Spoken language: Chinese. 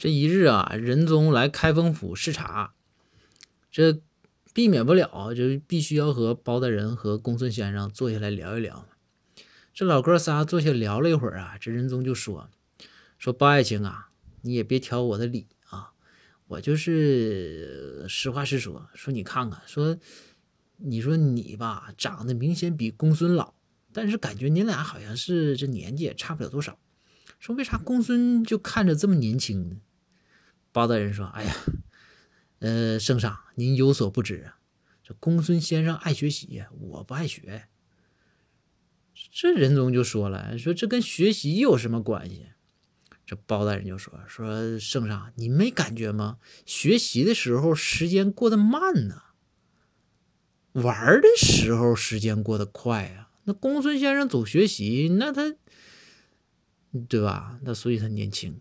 这一日啊，仁宗来开封府视察，这避免不了，就必须要和包大人和公孙先生坐下来聊一聊。这老哥仨坐下聊了一会儿啊，这仁宗就说：“说包爱卿啊，你也别挑我的理啊，我就是实话实说。说你看看，说你说你吧，长得明显比公孙老，但是感觉你俩好像是这年纪也差不了多少。说为啥公孙就看着这么年轻呢？”包大人说：“哎呀，呃，圣上您有所不知啊，这公孙先生爱学习，我不爱学。”这仁宗就说了：“说这跟学习有什么关系？”这包大人就说：“说圣上，你没感觉吗？学习的时候时间过得慢呢，玩的时候时间过得快啊。那公孙先生总学习，那他，对吧？那所以他年轻。”